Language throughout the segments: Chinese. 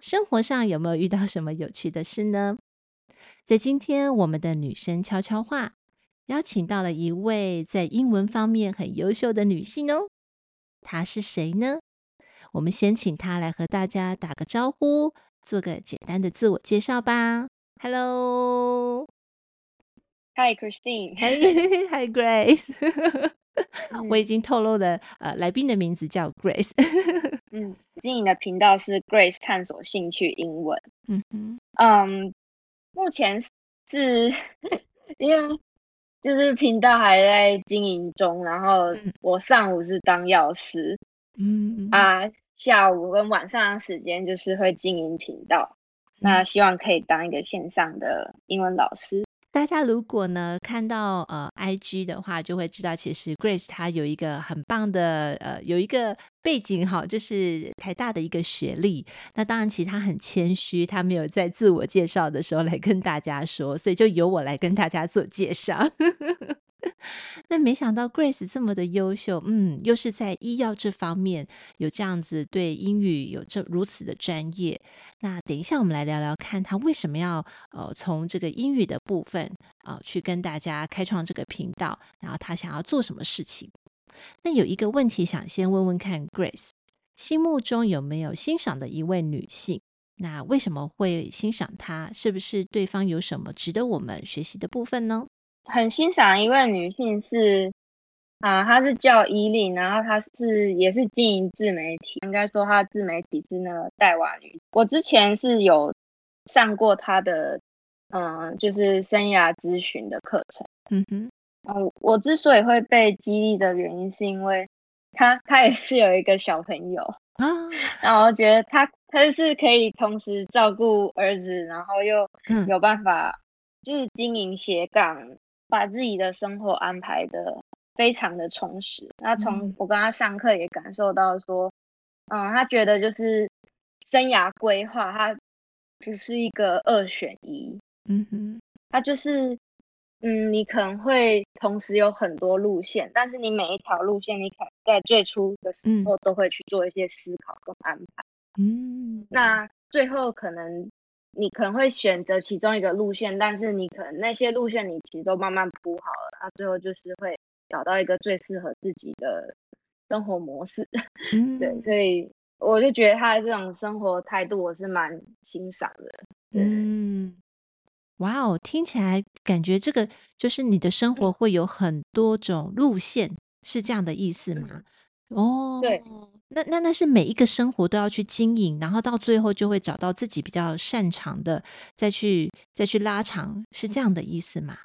生活上有没有遇到什么有趣的事呢？在今天我们的女生悄悄话，邀请到了一位在英文方面很优秀的女性哦。她是谁呢？我们先请她来和大家打个招呼，做个简单的自我介绍吧。Hello Hello，Hi Christine，Hi Grace。我已经透露了，呃，来宾的名字叫 Grace。嗯，经营的频道是 Grace 探索兴趣英文。嗯嗯嗯，目前是因为就是频道还在经营中，然后我上午是当药师，嗯啊，下午跟晚上的时间就是会经营频道。那希望可以当一个线上的英文老师。大家如果呢看到呃 IG 的话，就会知道其实 Grace 她有一个很棒的呃有一个背景哈，就是台大的一个学历。那当然，其实他很谦虚，他没有在自我介绍的时候来跟大家说，所以就由我来跟大家做介绍。那没想到 Grace 这么的优秀，嗯，又是在医药这方面有这样子对英语有这如此的专业。那等一下我们来聊聊看，他为什么要呃从这个英语的部分啊、去跟大家开创这个频道，然后他想要做什么事情？那有一个问题想先问问看 Grace，心目中有没有欣赏的一位女性？那为什么会欣赏她？是不是对方有什么值得我们学习的部分呢？很欣赏一位女性是啊，她是叫伊琳，然后她是也是经营自媒体，应该说她自媒体是那个带娃女。我之前是有上过她的嗯，就是生涯咨询的课程。嗯哼，嗯，我之所以会被激励的原因，是因为他他也是有一个小朋友啊，然后觉得他他是可以同时照顾儿子，然后又有办法就是经营斜杠。把自己的生活安排的非常的充实。那从我跟他上课也感受到说，嗯，他觉得就是生涯规划，他不是一个二选一。嗯哼，他就是，嗯，你可能会同时有很多路线，但是你每一条路线，你可能在最初的时候都会去做一些思考跟安排。嗯，那最后可能。你可能会选择其中一个路线，但是你可能那些路线你其实都慢慢铺好了，那最后就是会找到一个最适合自己的生活模式。嗯，对，所以我就觉得他的这种生活态度我是蛮欣赏的。嗯，哇哦，听起来感觉这个就是你的生活会有很多种路线，是这样的意思吗？哦，对。那那那是每一个生活都要去经营，然后到最后就会找到自己比较擅长的，再去再去拉长，是这样的意思吗？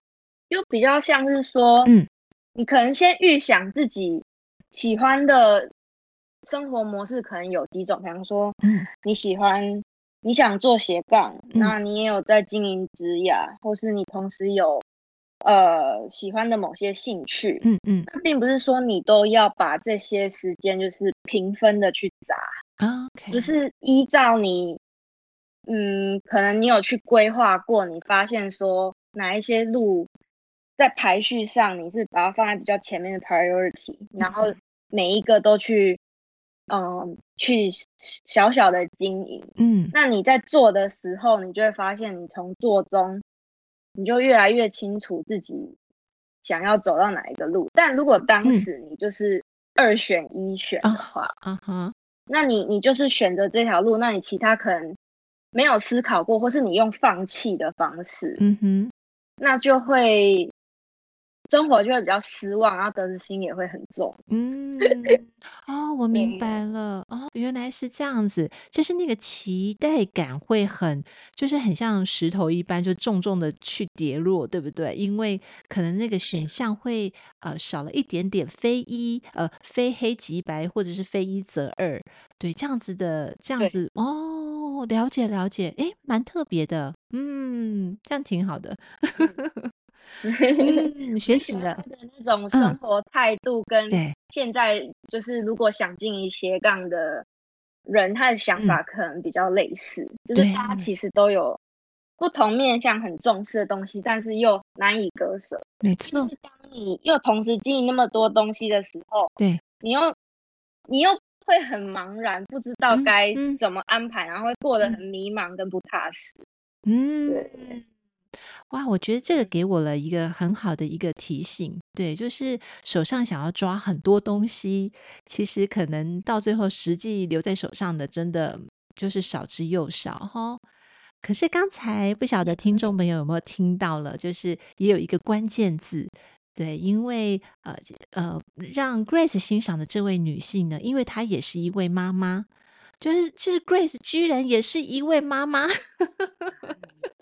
就比较像是说，嗯，你可能先预想自己喜欢的生活模式可能有几种，比方说，嗯，你喜欢你想做斜杠，那你也有在经营职涯，或是你同时有。呃，喜欢的某些兴趣，嗯嗯，那并不是说你都要把这些时间就是平分的去砸，OK，就是依照你，嗯，可能你有去规划过，你发现说哪一些路在排序上你是把它放在比较前面的 priority，嗯，然后。每一个都去，嗯，去小小的经营，嗯，那你在做的时候，你就会发现你从做中。你就越来越清楚自己想要走到哪一个路，但如果当时你就是二选一选的话，嗯哼，那你你就是选择这条路，那你其他可能没有思考过，或是你用放弃的方式，嗯哼，那就会。生活就会比较失望，然后得失心也会很重。嗯，哦，我明白了。哦，原来是这样子，就是那个期待感会很，就是很像石头一般，就重重的去跌落，对不对？因为可能那个选项会呃少了一点点，非一呃非黑即白，或者是非一则二，对，这样子的这样子哦。哦，了解了解，哎，蛮特别的，嗯，这样挺好的。嗯，学习了的那种生活态度，跟现在就是如果想进一斜杠的人，他的想法可能比较类似，嗯、就是大家其实都有不同面向很重视的东西，但是又难以割舍。没错，就是当你又同时经营那么多东西的时候，对，你又你又会很茫然，不知道该怎么安排，嗯嗯、然后会过得很迷茫跟不踏实。嗯，对。哇，我觉得这个给我了一个很好的一个提醒，对，就是手上想要抓很多东西，其实可能到最后实际留在手上的，真的就是少之又少哈。可是刚才不晓得听众朋友有没有听到了，就是也有一个关键字，对，因为呃呃，让 Grace 欣赏的这位女性呢，因为她也是一位妈妈，就是就是 Grace 居然也是一位妈妈。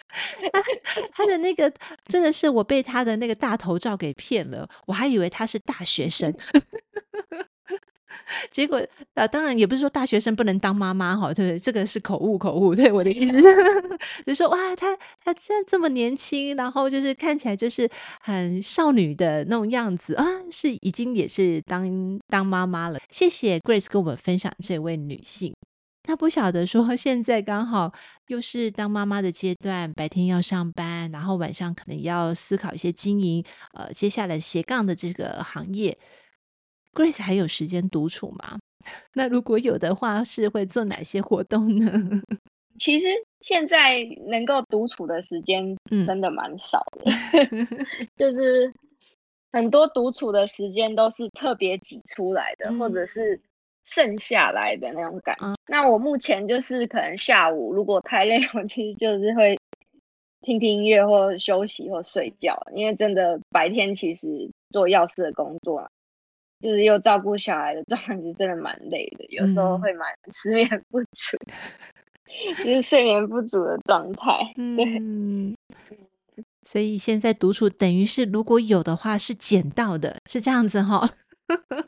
他的那个真的是我被他的那个大头照给骗了，我还以为他是大学生，结果啊，当然也不是说大学生不能当妈妈哈，对不对，这个是口误口误，对我的意思，就说哇，他他现在这么年轻，然后就是看起来就是很少女的那种样子啊，是已经也是当当妈妈了。谢谢 Grace 跟我们分享这位女性。他不晓得说，现在刚好又是当妈妈的阶段，白天要上班，然后晚上可能要思考一些经营，呃，接下来斜杠的这个行业。Grace 还有时间独处吗？那如果有的话，是会做哪些活动呢？其实现在能够独处的时间真的蛮少的，嗯、就是很多独处的时间都是特别挤出来的，嗯、或者是。剩下来的那种感觉。嗯、那我目前就是可能下午如果太累，我其实就是会听听音乐或休息或睡觉，因为真的白天其实做药师的工作，就是又照顾小孩的状态，是真的蛮累的，有时候会蛮失眠不足，嗯、就是睡眠不足的状态。对，嗯、所以现在独处等于是如果有的话是捡到的，是这样子哈。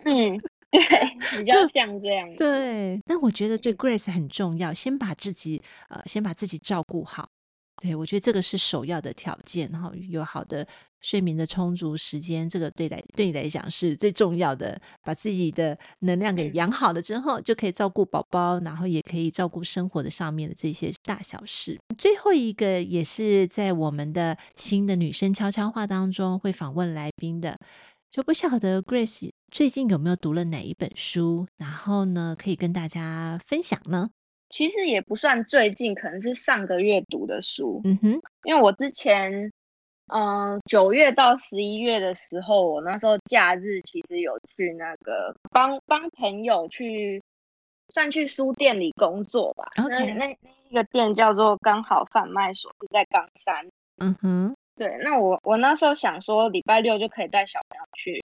嗯。对，比较像这样。对，但我觉得对 Grace 很重要，先把自己呃，先把自己照顾好。对，我觉得这个是首要的条件，然后有好的睡眠的充足时间，这个对来对你来讲是最重要的。把自己的能量给养好了之后，就可以照顾宝宝，然后也可以照顾生活的上面的这些大小事。最后一个也是在我们的新的女生悄悄话当中会访问来宾的。就不晓得 Grace 最近有没有读了哪一本书，然后呢，可以跟大家分享呢？其实也不算最近，可能是上个月读的书。嗯哼，因为我之前，嗯、呃，九月到十一月的时候，我那时候假日其实有去那个帮帮朋友去，算去书店里工作吧。那那那一个店叫做刚好贩卖所，是在冈山。嗯哼。对，那我我那时候想说，礼拜六就可以带小朋友去，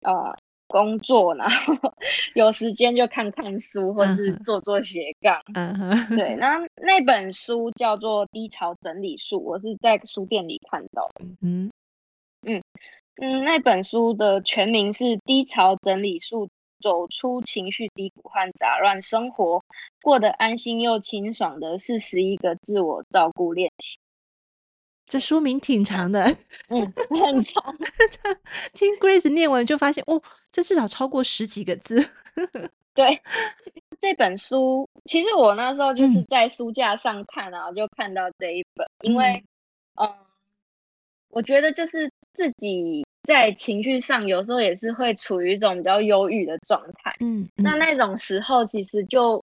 呃，工作，然后 有时间就看看书，或是做做斜杠。嗯哼、uh，huh. 对，那 那本书叫做《低潮整理术》，我是在书店里看到的。嗯、uh. 嗯嗯，那本书的全名是《低潮整理术》，走出情绪低谷和杂乱生活，过得安心又清爽的四十一个自我照顾练习。这书名挺长的，嗯，很长。听 Grace 念完就发现，哦，这至少超过十几个字。对，这本书其实我那时候就是在书架上看，然后就看到这一本，嗯、因为，嗯，我觉得就是自己在情绪上有时候也是会处于一种比较忧郁的状态。嗯，嗯，那那种时候其实就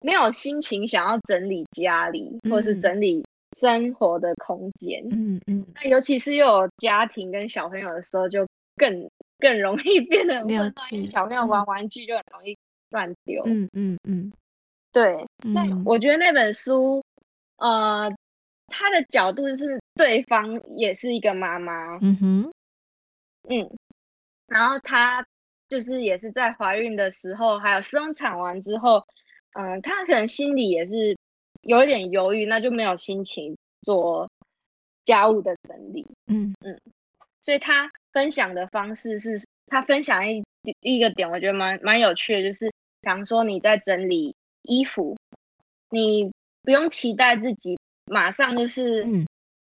没有心情想要整理家里，或是整理。生活的空间，嗯嗯，那尤其是又有家庭跟小朋友的时候，就更更容易 变得很混乱。小朋友玩玩具就很容易乱丢，嗯嗯嗯，对。那我觉得那本书，呃，他的角度是对方也是一个妈妈，嗯哼，嗯，然后他就是也是在怀孕的时候，还有生产完之后，嗯，他可能心里也是。有一点犹豫，那就没有心情做家务的整理。嗯嗯，所以他分享的方式是，他分享一一个点，我觉得蛮蛮有趣的，就是，比方说你在整理衣服，你不用期待自己马上就是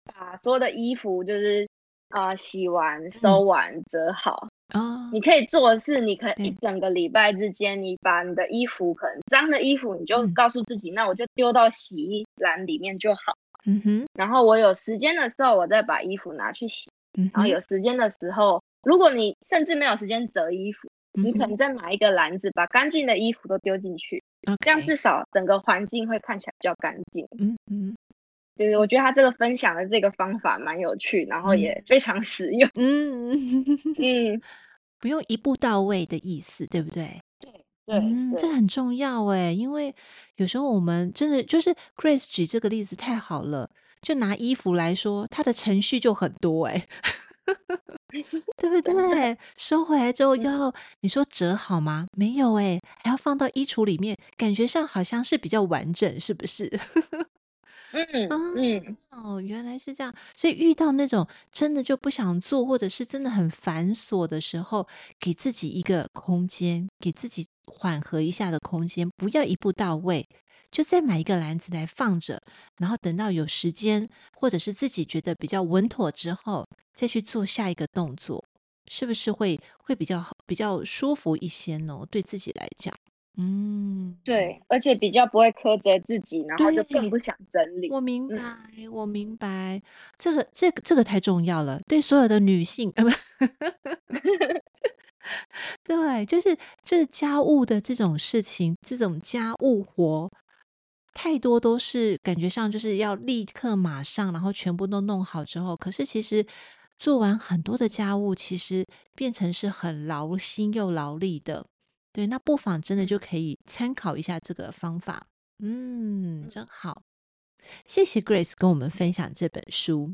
把所有的衣服就是啊、呃、洗完、收完、折好。哦，你可以做的是，你可以一整个礼拜之间，你把你的衣服可能脏的衣服，你就告诉自己，那我就丢到洗衣篮里面就好。嗯哼，然后我有时间的时候，我再把衣服拿去洗。嗯。然后有时间的时候，如果你甚至没有时间折衣服，你可能再买一个篮子，把干净的衣服都丢进去，这样至少整个环境会看起来比较干净。嗯嗯，就是我觉得他这个分享的这个方法蛮有趣，然后也非常实用。嗯嗯，不用一步到位的意思，对不对？对对，嗯，这很重要哎，因为有时候我们真的就是 Grace 举这个例子太好了。就拿衣服来说，它的程序就很多哎，对不对？收回来之后要你说折好吗？没有哎，还要放到衣橱里面，感觉上好像是比较完整，是不是？嗯嗯哦，原来是这样。所以遇到那种真的就不想做，或者是真的很繁琐的时候，给自己一个空间，给自己缓和一下的空间，不要一步到位。就再买一个篮子来放着，然后等到有时间，或者是自己觉得比较稳妥之后，再去做下一个动作，是不是会会比较好，比较舒服一些呢？对自己来讲，嗯，对，而且比较不会苛责自己，然后就更不想整理。我明白，嗯、我明白，这个这个这个太重要了，对所有的女性，对，就是就是家务的这种事情，这种家务活。太多都是感觉上就是要立刻马上，然后全部都弄好之后，可是其实做完很多的家务，其实变成是很劳心又劳力的。对，那不妨真的就可以参考一下这个方法。嗯，真好，谢谢 Grace 跟我们分享这本书。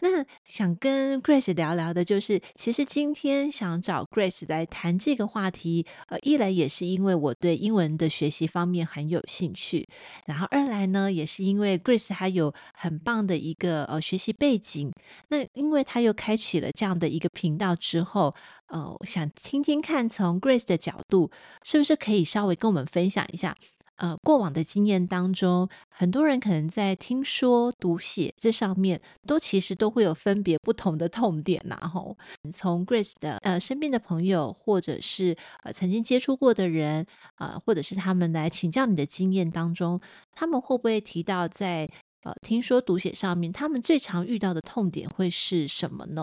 那想跟 Grace 聊聊的，就是其实今天想找 Grace 来谈这个话题，呃，一来也是因为我对英文的学习方面很有兴趣，然后二来呢，也是因为 Grace 还有很棒的一个呃学习背景。那因为他又开启了这样的一个频道之后，呃，想听听看从 Grace 的角度，是不是可以稍微跟我们分享一下？呃，过往的经验当中，很多人可能在听说读写这上面，都其实都会有分别不同的痛点呐。吼，从 Grace 的呃身边的朋友，或者是呃曾经接触过的人，呃，或者是他们来请教你的经验当中，他们会不会提到在呃听说读写上面，他们最常遇到的痛点会是什么呢？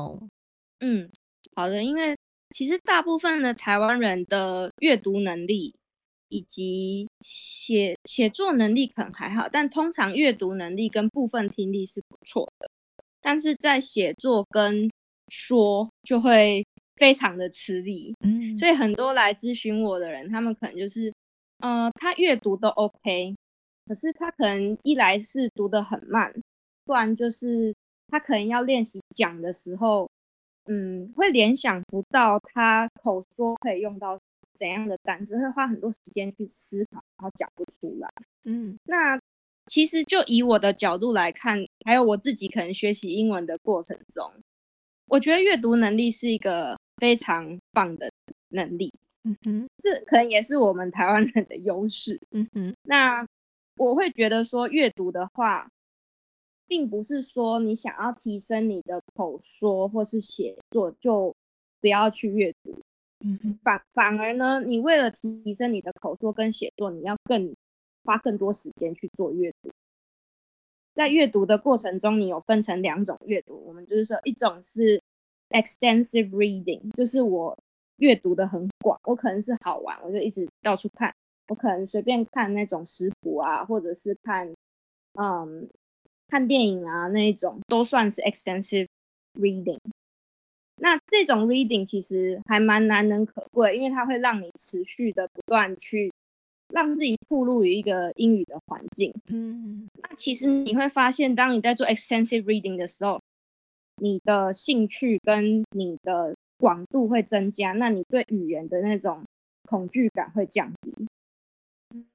嗯，好的，因为其实大部分的台湾人的阅读能力。以及写写作能力可能还好，但通常阅读能力跟部分听力是不错的，但是在写作跟说就会非常的吃力。嗯，所以很多来咨询我的人，他们可能就是，呃，他阅读都 OK，可是他可能一来是读得很慢，不然就是他可能要练习讲的时候，嗯，会联想不到他口说可以用到。怎样的单词会花很多时间去思考，然后讲不出来。嗯，那其实就以我的角度来看，还有我自己可能学习英文的过程中，我觉得阅读能力是一个非常棒的能力。嗯哼，这可能也是我们台湾人的优势。嗯哼，那我会觉得说，阅读的话，并不是说你想要提升你的口说或是写作就不要去阅读。嗯，反反而呢，你为了提升你的口说跟写作，你要更花更多时间去做阅读。在阅读的过程中，你有分成两种阅读，我们就是说，一种是 extensive reading，就是我阅读的很广，我可能是好玩，我就一直到处看，我可能随便看那种食谱啊，或者是看嗯看电影啊那一种，都算是 extensive reading。那这种 reading 其实还蛮难能可贵，因为它会让你持续的不断去让自己暴露于一个英语的环境。嗯，那其实你会发现，当你在做 extensive reading 的时候，你的兴趣跟你的广度会增加，那你对语言的那种恐惧感会降低。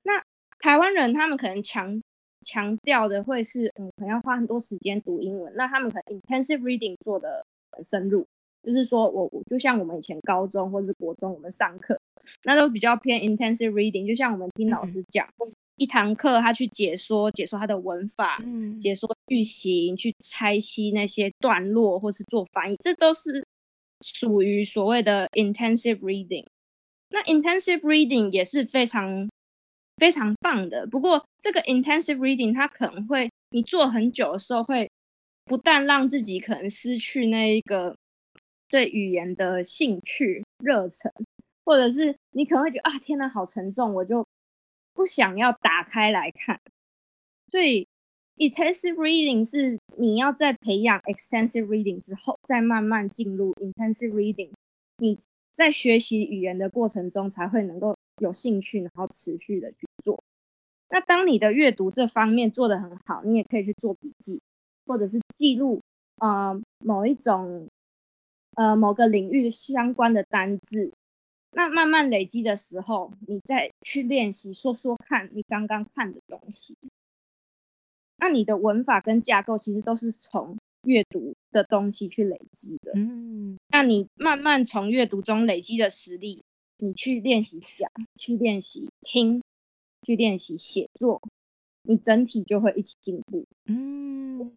那台湾人他们可能强强调的会是，嗯，可能要花很多时间读英文，那他们可能 intensive reading 做的很深入。就是说我我就像我们以前高中或者是国中，我们上课那都比较偏 intensive reading，就像我们听老师讲，一堂课他去解说解说他的文法，嗯，解说句型，去拆析那些段落，或是做翻译，这都是属于所谓的 intensive reading。那 intensive reading 也是非常非常棒的。不过这个 intensive reading 它可能会你做很久的时候，会不但让自己可能失去那一个对语言的兴趣热忱，或者是你可能会觉得啊，天哪，好沉重，我就不想要打开来看。所以 intensive reading 是你要在培养 extensive reading 之后，再慢慢进入 intensive reading。你在学习语言的过程中，才会能够有兴趣，然后持续的去做。那当你的阅读这方面做得很好，你也可以去做笔记，或者是记录呃某一种呃某个领域相关的单字。那慢慢累积的时候，你再去练习说说看你刚刚看的东西。那你的文法跟架构其实都是从阅读的东西去累积的。嗯，那你慢慢从阅读中累积的实力，你去练习讲，去练习听，去练习写作，你整体就会一起进步。嗯。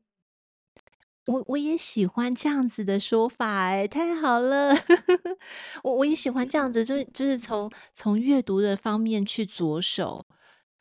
我我也喜欢这样子的说法，哎，太好了！我我也喜欢这样子，就是就是从从阅读的方面去着手。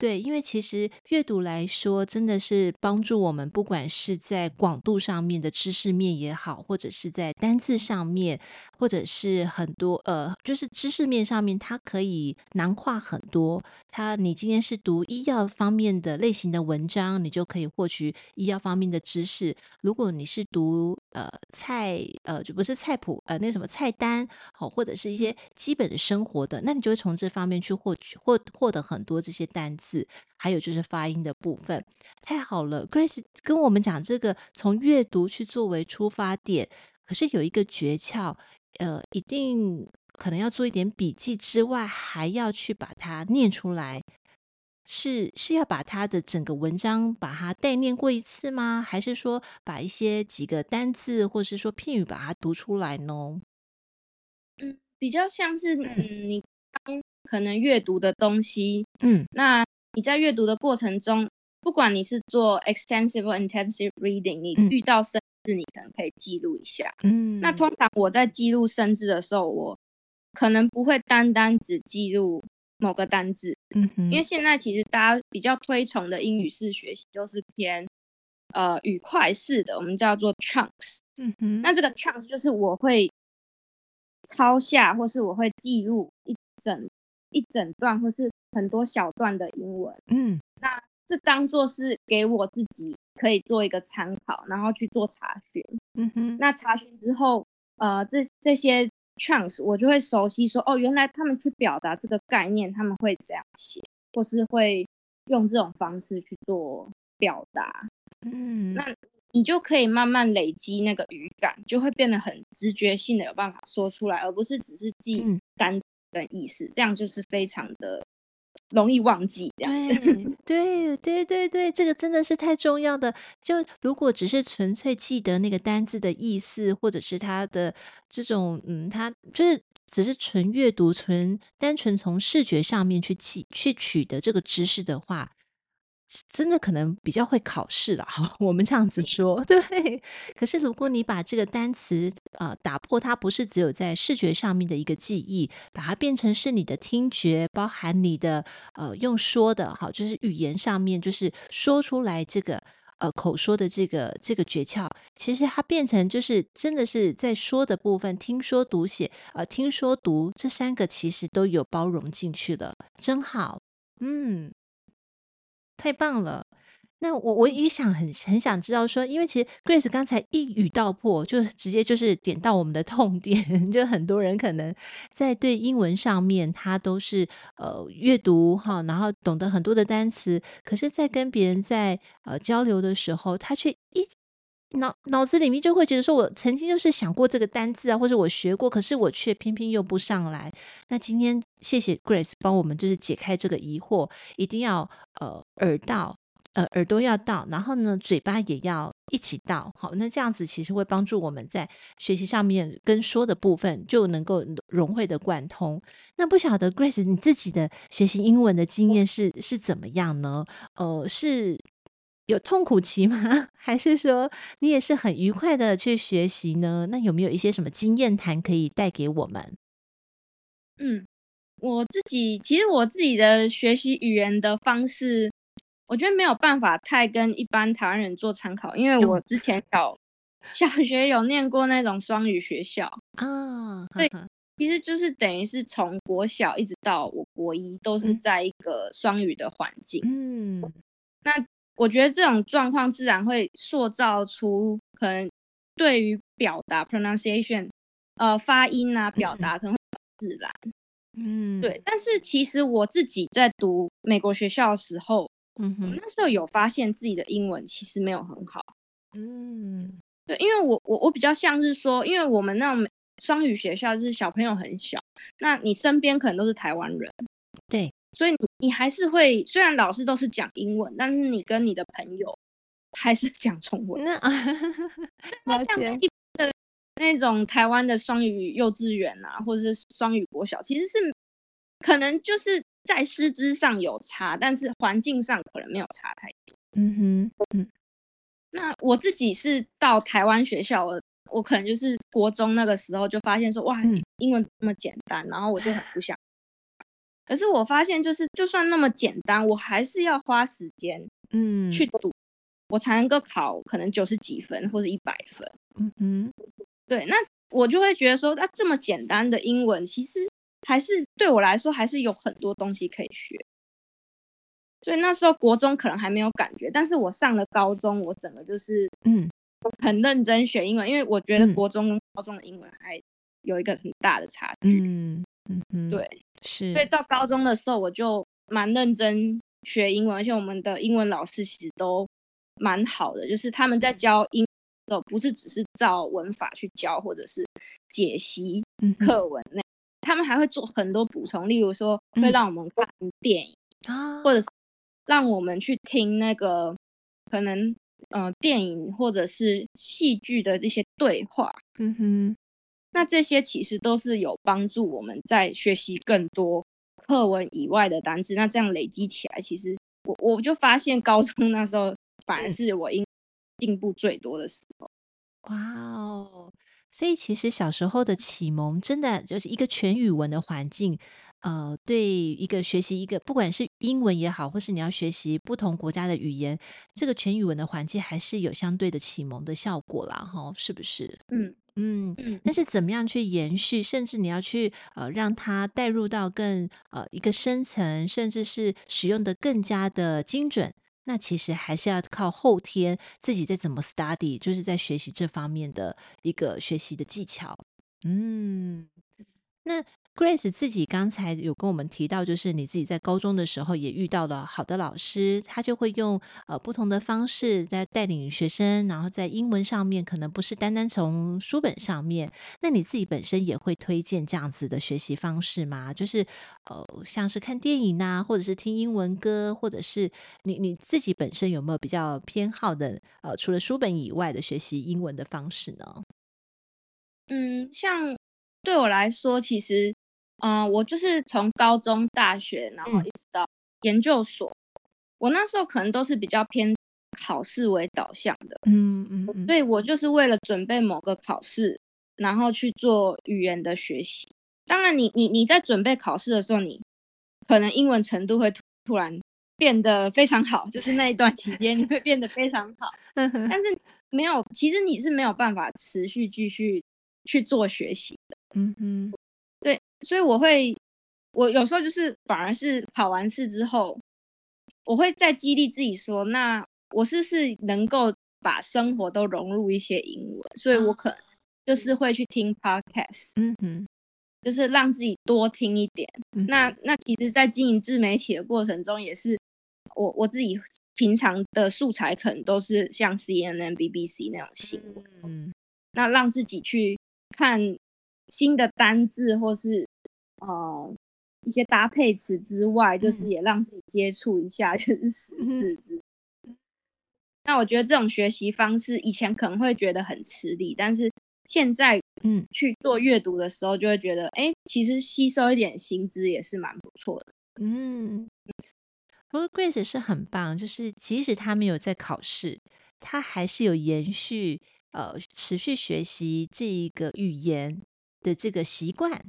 对，因为其实阅读来说，真的是帮助我们，不管是在广度上面的知识面也好，或者是在单字上面，或者是很多呃，就是知识面上面，它可以囊括很多。它，你今天是读医药方面的类型的文章，你就可以获取医药方面的知识。如果你是读呃菜呃，就不是菜谱呃，那什么菜单好，或者是一些基本的生活的，那你就会从这方面去获取获获得很多这些单词。还有就是发音的部分，太好了。Grace 跟我们讲这个，从阅读去作为出发点，可是有一个诀窍，呃，一定可能要做一点笔记之外，还要去把它念出来。是是要把它的整个文章把它代念过一次吗？还是说把一些几个单字或是说片语把它读出来呢？嗯，比较像是嗯，你刚可能阅读的东西，嗯，那。你在阅读的过程中，不管你是做 extensive or intensive reading，你遇到生字，你可能可以记录一下。嗯，那通常我在记录生字的时候，我可能不会单单只记录某个单字。嗯哼，因为现在其实大家比较推崇的英语式学习，就是偏呃语块式的，我们叫做 chunks。嗯哼，那这个 chunks 就是我会抄下，或是我会记录一整一整段，或是。很多小段的英文，嗯，那这当做是给我自己可以做一个参考，然后去做查询，嗯哼。那查询之后，呃，这这些 chunks 我就会熟悉说，说哦，原来他们去表达这个概念，他们会这样写，或是会用这种方式去做表达，嗯。那你就可以慢慢累积那个语感，就会变得很直觉性的有办法说出来，而不是只是记单词的意思，嗯，这样就是非常的。容易忘记，对对对对对，这个真的是太重要的。就如果只是纯粹记得那个单字的意思，或者是它的这种，嗯，它就是只是纯阅读、纯单纯从视觉上面去记、去取得这个知识的话。真的可能比较会考试了哈，我们这样子说 对。可是如果你把这个单词呃打破，它不是只有在视觉上面的一个记忆，把它变成是你的听觉，包含你的呃用说的哈，就是语言上面就是说出来这个呃口说的这个这个诀窍，其实它变成就是真的是在说的部分，听说读写呃听说读这三个其实都有包容进去了，真好，嗯。太棒了！那我我也想很很想知道说，因为其实 Grace 刚才一语道破，就直接就是点到我们的痛点，就很多人可能在对英文上面，他都是呃阅读哈，然后懂得很多的单词，可是，在跟别人在呃交流的时候，他却一脑脑子里面就会觉得说，我曾经就是想过这个单字啊，或者我学过，可是我却偏偏用不上来。那今天谢谢 Grace 帮我们就是解开这个疑惑，一定要呃耳到呃耳朵要到，然后呢嘴巴也要一起到，好，那这样子其实会帮助我们在学习上面跟说的部分就能够融会的贯通。那不晓得 Grace 你自己的学习英文的经验是是怎么样呢？呃，是有痛苦期吗？还是说你也是很愉快的去学习呢？那有没有一些什么经验谈可以带给我们？嗯，我自己其实我自己的学习语言的方式。我觉得没有办法太跟一般台湾人做参考，因为我之前小小学有念过那种双语学校啊，对，其实就是等于是从国小一直到我国一都是在一个双语的环境。嗯，那我觉得这种状况自然会塑造出可能对于表达 pronunciation 呃发音啊表达可能会自然。嗯，对。但是其实我自己在读美国学校的时候。嗯哼，那时候有发现自己的英文其实没有很好。嗯，对，因为我我我比较像是说，因为我们那种双语学校就是小朋友很小，那你身边可能都是台湾人，对，所以你你还是会，虽然老师都是讲英文，但是你跟你的朋友还是讲中文。那啊，那这样一般的那种台湾的双语幼稚园啊，或者是双语国小，其实是可能就是。在师资上有差，但是环境上可能没有差太多。嗯哼，嗯。那我自己是到台湾学校，我我可能就是国中那个时候就发现说，哇，英文这么简单，然后我就很不想。可是我发现，就是就算那么简单，我还是要花时间，嗯，去读，我才能够考可能九十几分或者一百分。嗯哼，对，那我就会觉得说，那这么简单的英文，其实。还是对我来说，还是有很多东西可以学。所以那时候国中可能还没有感觉，但是我上了高中，我整个就是嗯，很认真学英文，因为我觉得国中跟高中的英文还有一个很大的差距。嗯嗯嗯，对，是。所以到高中的时候，我就蛮认真学英文，而且我们的英文老师其实都蛮好的，就是他们在教英文的时候，不是只是照文法去教，或者是解析课文那。他们还会做很多补充，例如说会让我们看电影，嗯、或者是让我们去听那个可能呃电影或者是戏剧的一些对话。嗯哼，那这些其实都是有帮助我们在学习更多课文以外的单词。那这样累积起来，其实我我就发现高中那时候反而是我英进步最多的时候。哇哦！所以其实小时候的启蒙，真的就是一个全语文的环境，呃，对一个学习一个不管是英文也好，或是你要学习不同国家的语言，这个全语文的环境还是有相对的启蒙的效果啦，哈，是不是？嗯嗯嗯。但是怎么样去延续，甚至你要去呃让它带入到更呃一个深层，甚至是使用的更加的精准。那其实还是要靠后天自己在怎么 study，就是在学习这方面的一个学习的技巧。嗯，那。Grace 自己刚才有跟我们提到，就是你自己在高中的时候也遇到了好的老师，他就会用呃不同的方式在带领学生，然后在英文上面可能不是单单从书本上面。那你自己本身也会推荐这样子的学习方式吗？就是呃像是看电影呐，或者是听英文歌，或者是你你自己本身有没有比较偏好的呃除了书本以外的学习英文的方式呢？嗯，像对我来说，其实。嗯、呃，我就是从高中、大学，然后一直到研究所，嗯、我那时候可能都是比较偏考试为导向的，嗯嗯，嗯，所以我就是为了准备某个考试，然后去做语言的学习。当然你，你你你在准备考试的时候，你可能英文程度会突然变得非常好，就是那一段期间你会变得非常好，但是没有，其实你是没有办法持续继续去做学习的，嗯嗯。对，所以我会，我有时候就是反而是跑完试之后，我会再激励自己说，那我是不是能够把生活都融入一些英文？所以我可能就是会去听 podcast，嗯哼，就是让自己多听一点。嗯、那那其实，在经营自媒体的过程中，也是我我自己平常的素材可能都是像 CNN、BBC 那种新闻，嗯，那让自己去看。新的单字或是呃一些搭配词之外，嗯，就是也让自己接触一下，就是时事之。那我觉得这种学习方式以前可能会觉得很吃力，但是现在嗯去做阅读的时候，就会觉得哎、嗯，其实吸收一点新知也是蛮不错的。嗯，不过 Grace 是很棒，就是即使他没有在考试，他还是有延续呃持续学习这一个语言的这个习惯。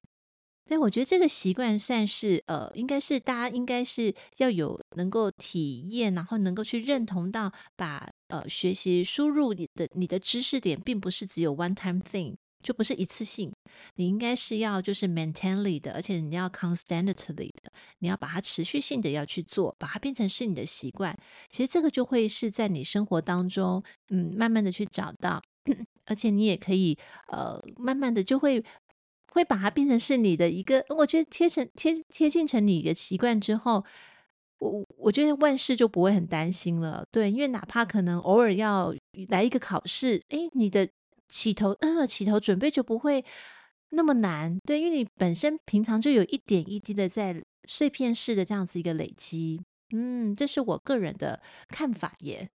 但我觉得这个习惯算是呃，应该是大家应该是要有能够体验，然后能够去认同到把呃学习输入你的你的知识点，并不是只有 one time thing，就不是一次性，你应该是要就是 maintainly 的，而且你要 constantly 的，你要把它持续性的要去做，把它变成是你的习惯。其实这个就会是在你生活当中，嗯，慢慢的去找到，而且你也可以呃，慢慢的就会。会把它变成是你的一个，我觉得贴成贴贴近成你的习惯之后，我我觉得万事就不会很担心了。对，因为哪怕可能偶尔要来一个考试，诶，你的起头呃起头准备就不会那么难。对，因为你本身平常就有一点一滴的在碎片式的这样子一个累积。嗯，这是我个人的看法耶。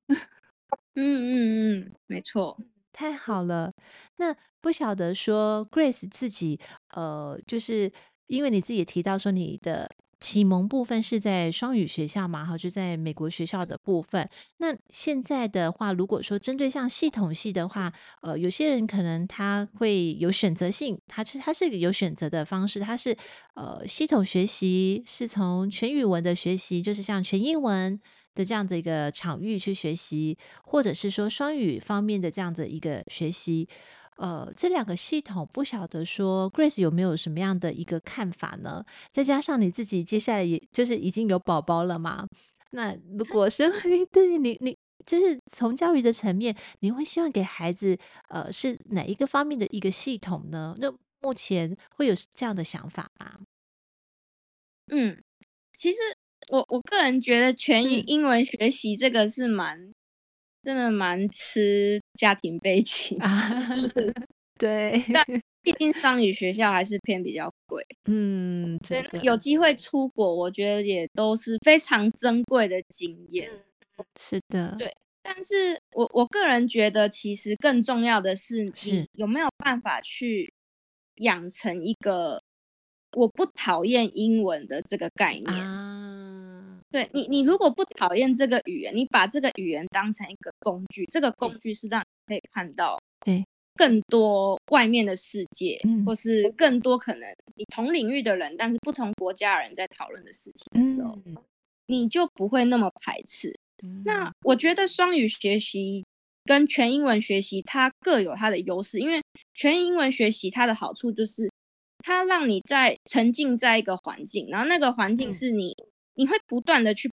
嗯嗯嗯，没错。太好了，那不晓得说 Grace 自己，呃，就是因为你自己也提到说你的启蒙部分是在双语学校嘛，哈，就在美国学校的部分。那现在的话，如果说针对像系统系的话，呃，有些人可能他会有选择性，他是他是有选择的方式，他是呃系统学习是从全语文的学习，就是像全英文。的这样的一个场域去学习，或者是说双语方面的这样的一个学习，呃，这两个系统不晓得说 Grace 有没有什么样的一个看法呢？再加上你自己接下来也就是已经有宝宝了嘛，那如果身 为对你你就是从教育的层面，你会希望给孩子呃是哪一个方面的一个系统呢？那目前会有这样的想法吗？嗯，其实。我我个人觉得全英英文学习这个是蛮，嗯、真的蛮吃家庭背景啊。对，但毕竟双语学校还是偏比较贵。嗯，所以有机会出国，我觉得也都是非常珍贵的经验。是的，对。但是我我个人觉得，其实更重要的是，你有没有办法去养成一个我不讨厌英文的这个概念。啊对你，你如果不讨厌这个语言，你把这个语言当成一个工具，这个工具是让你可以看到对更多外面的世界，或是更多可能你同领域的人，但是不同国家的人在讨论的事情的时候，你就不会那么排斥。那我觉得双语学习跟全英文学习它各有它的优势，因为全英文学习它的好处就是它让你在沉浸在一个环境，然后那个环境是你。你会不断的去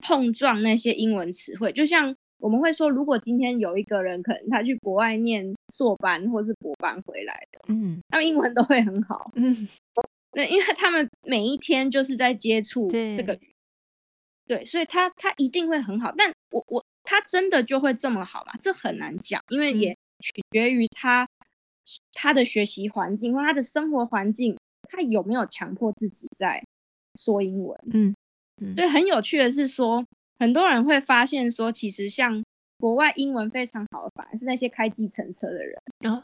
碰撞那些英文词汇，就像我们会说，如果今天有一个人可能他去国外念硕班或是博班回来的，嗯，他们英文都会很好，嗯，那因为他们每一天就是在接触这个语，对，对，所以他他一定会很好。但我我他真的就会这么好吗？这很难讲，因为也取决于他他的学习环境或他的生活环境，他有没有强迫自己在。说英文，嗯，嗯，对，很有趣的是说，很多人会发现说，其实像国外英文非常好的，反而是那些开计程车的人，哦，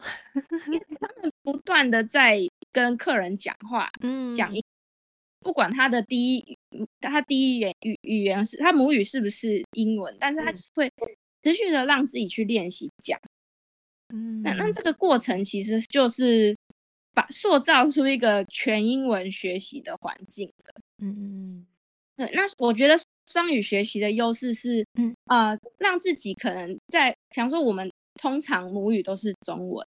因为他们不断的在跟客人讲话，嗯，讲英，不管他的第一，他第一语言语语言是他母语是不是英文，但是他会持续的让自己去练习讲，嗯，那那这个过程其实就是。把塑造出一个全英文学习的环境的，嗯嗯，对。那我觉得双语学习的优势是，嗯啊、呃，让自己可能在，比方说我们通常母语都是中文，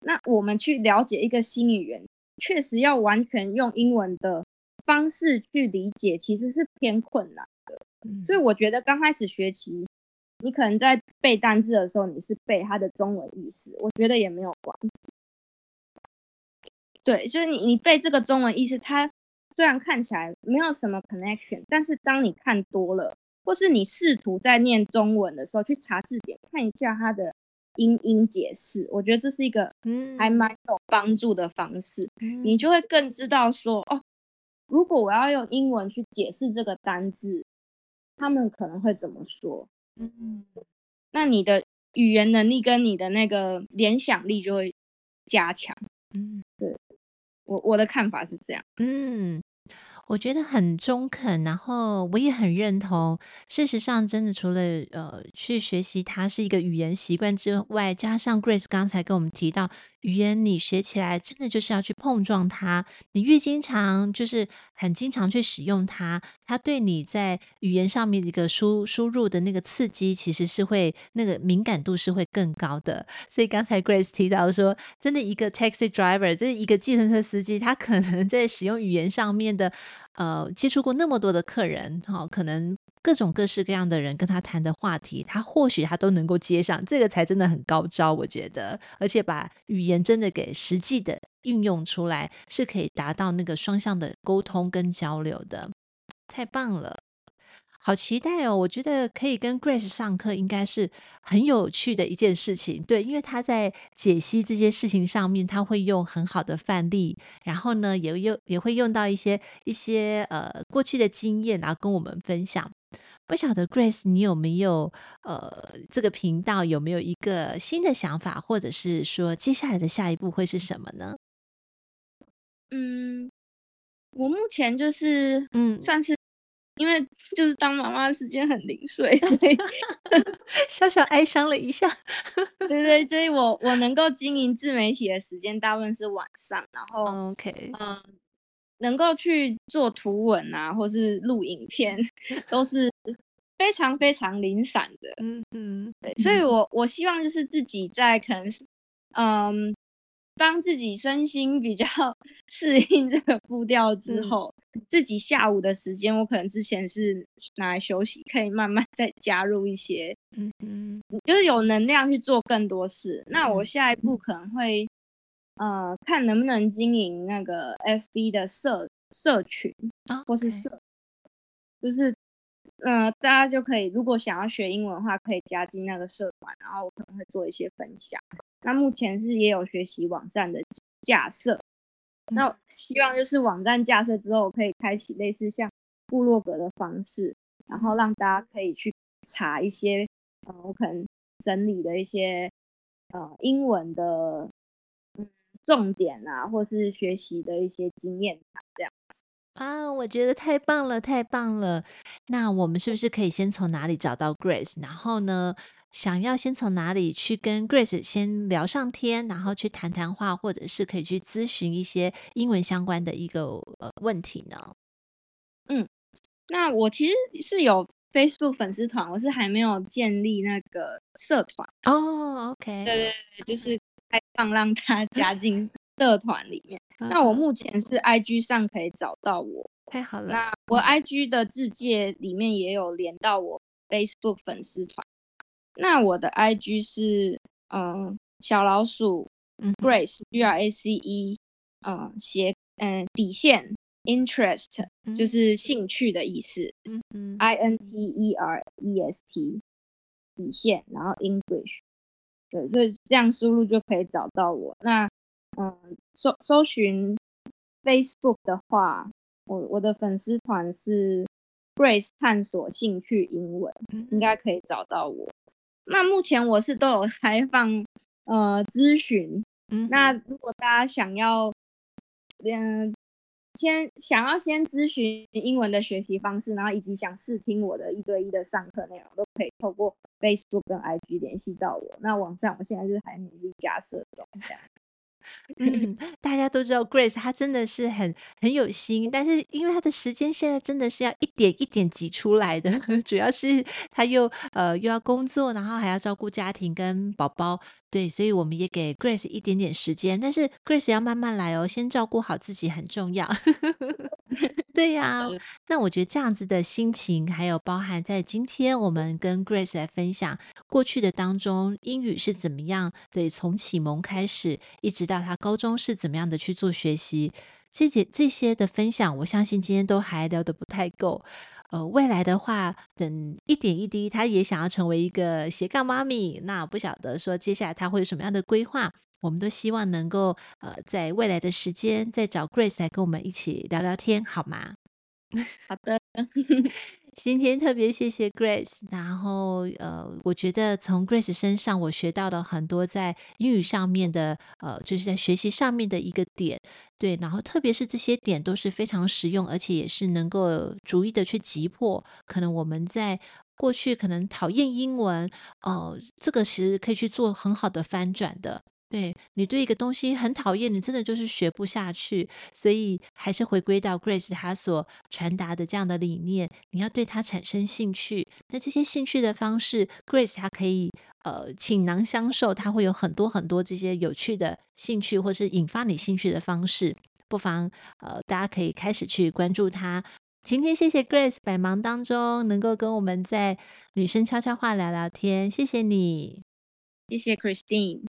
那我们去了解一个新语言，确实要完全用英文的方式去理解，其实是偏困难的。嗯、所以我觉得刚开始学习，你可能在背单字的时候，你是背它的中文意思，我觉得也没有关系。对，就是你，你背这个中文意思，它虽然看起来没有什么 connection，但是当你看多了，或是你试图在念中文的时候，去查字典看一下它的英英解释，我觉得这是一个还蛮有帮助的方式。嗯、你就会更知道说，哦，如果我要用英文去解释这个单字，他们可能会怎么说？嗯，那你的语言能力跟你的那个联想力就会加强。嗯，对，我我的看法是这样。嗯。我觉得很中肯，然后我也很认同。事实上，真的除了呃去学习它是一个语言习惯之外，加上 Grace 刚才跟我们提到。语言你学起来真的就是要去碰撞它，你越经常就是很经常去使用它，它对你在语言上面的一个输输入的那个刺激，其实是会那个敏感度是会更高的。所以刚才 Grace 提到说，真的一个 taxi driver，这是一个计程车司机，他可能 在使用语言上面的呃接触过那么多的客人，哈、哦，可能。各种各式各样的人跟他谈的话题，他或许他都能够接上，这个才真的很高招，我觉得。而且把语言真的给实际的运用出来，是可以达到那个双向的沟通跟交流的，太棒了，好期待哦！我觉得可以跟 Grace 上课，应该是很有趣的一件事情。对，因为他在解析这些事情上面，他会用很好的范例，然后呢，也用也会用到一些一些呃过去的经验，然后跟我们分享。不晓得 Grace，你有没有呃，这个频道有没有一个新的想法，或者是说接下来的下一步会是什么呢？嗯，我目前就是嗯，算是因为就是当妈妈的时间很零碎，所以 小小哀伤了一下。对 对，所以我我能够经营自媒体的时间大部分是晚上，然后 OK，嗯。能够去做图文啊，或是录影片，都是非常非常零散的。嗯嗯，对，所以我我希望就是自己在可能是，嗯，当自己身心比较 适应这个步调之后，嗯、自己下午的时间，我可能之前是拿来休息，可以慢慢再加入一些，嗯嗯，就是有能量去做更多事。那我下一步可能会。呃，看能不能经营那个 FB 的社社群，Okay. 或是社，就是呃，大家就可以，如果想要学英文的话，可以加进那个社团，然后我可能会做一些分享。那目前是也有学习网站的架设，嗯、那希望就是网站架设之后，我可以开启类似像部落格的方式，然后让大家可以去查一些，呃，我可能整理的一些呃英文的。重点啊，或是学习的一些经验这样子啊，我觉得太棒了，太棒了。那我们是不是可以先从哪里找到 Grace？然后呢，想要先从哪里去跟 Grace 先聊上天，然后去谈谈话，或者是可以去咨询一些英文相关的一个呃问题呢？嗯，那我其实是有 Facebook 粉丝团，我是还没有建立那个社团哦。OK，对对对，就是。开放让他加进社团里面。那我目前是 IG 上可以找到我，太好了。那我 IG 的字界里面也有连到我 Facebook 粉丝团。那我的 IG 是嗯小老鼠 Grace G R A C E 嗯斜嗯底线 interest 就是兴趣的意思。嗯嗯 I N T E R E S T 底线，然后 English。对，所以这样输入就可以找到我。那，嗯，搜搜寻 Facebook 的话，我我的粉丝团是 Grace 探索兴趣英文，应该可以找到我。那目前我是都有开放呃咨询，嗯，那如果大家想要，嗯。先想要先咨询英文的学习方式，然后以及想试听我的一对一的上课内容，都可以透过 Facebook 跟 IG 联系到我。那网站我现在就是还努力加设中，这样。嗯，大家都知道 Grace 她真的是很很有心，但是因为她的时间现在真的是要一点一点挤出来的，主要是她又呃又要工作，然后还要照顾家庭跟宝宝，对，所以我们也给 Grace 一点点时间，但是 Grace 要慢慢来哦，先照顾好自己很重要。对呀、啊，那我觉得这样子的心情，还有包含在今天我们跟 Grace 来分享过去的当中，英语是怎么样的从启蒙开始，一直到他高中是怎么样的去做学习，这些这些的分享，我相信今天都还聊得不太够。呃，未来的话，等一点一滴，他也想要成为一个斜杠妈咪，那不晓得说接下来他会有什么样的规划。我们都希望能够呃，在未来的时间再找 Grace 来跟我们一起聊聊天，好吗？好的，今天特别谢谢 Grace，然后呃，我觉得从 Grace 身上我学到了很多在英语上面的呃，就是在学习上面的一个点，对，然后特别是这些点都是非常实用，而且也是能够逐一的去击破可能我们在过去可能讨厌英文，哦、这个其实可以去做很好的翻转的。对，你对一个东西很讨厌，你真的就是学不下去，所以还是回归到 Grace 她所传达的这样的理念，你要对它产生兴趣。那这些兴趣的方式，Grace 她可以呃倾囊相授，她会有很多很多这些有趣的兴趣，或是引发你兴趣的方式，不妨呃大家可以开始去关注她。今天谢谢 Grace 百忙当中能够跟我们在女生悄悄话聊聊天，谢谢你，谢谢 Christine。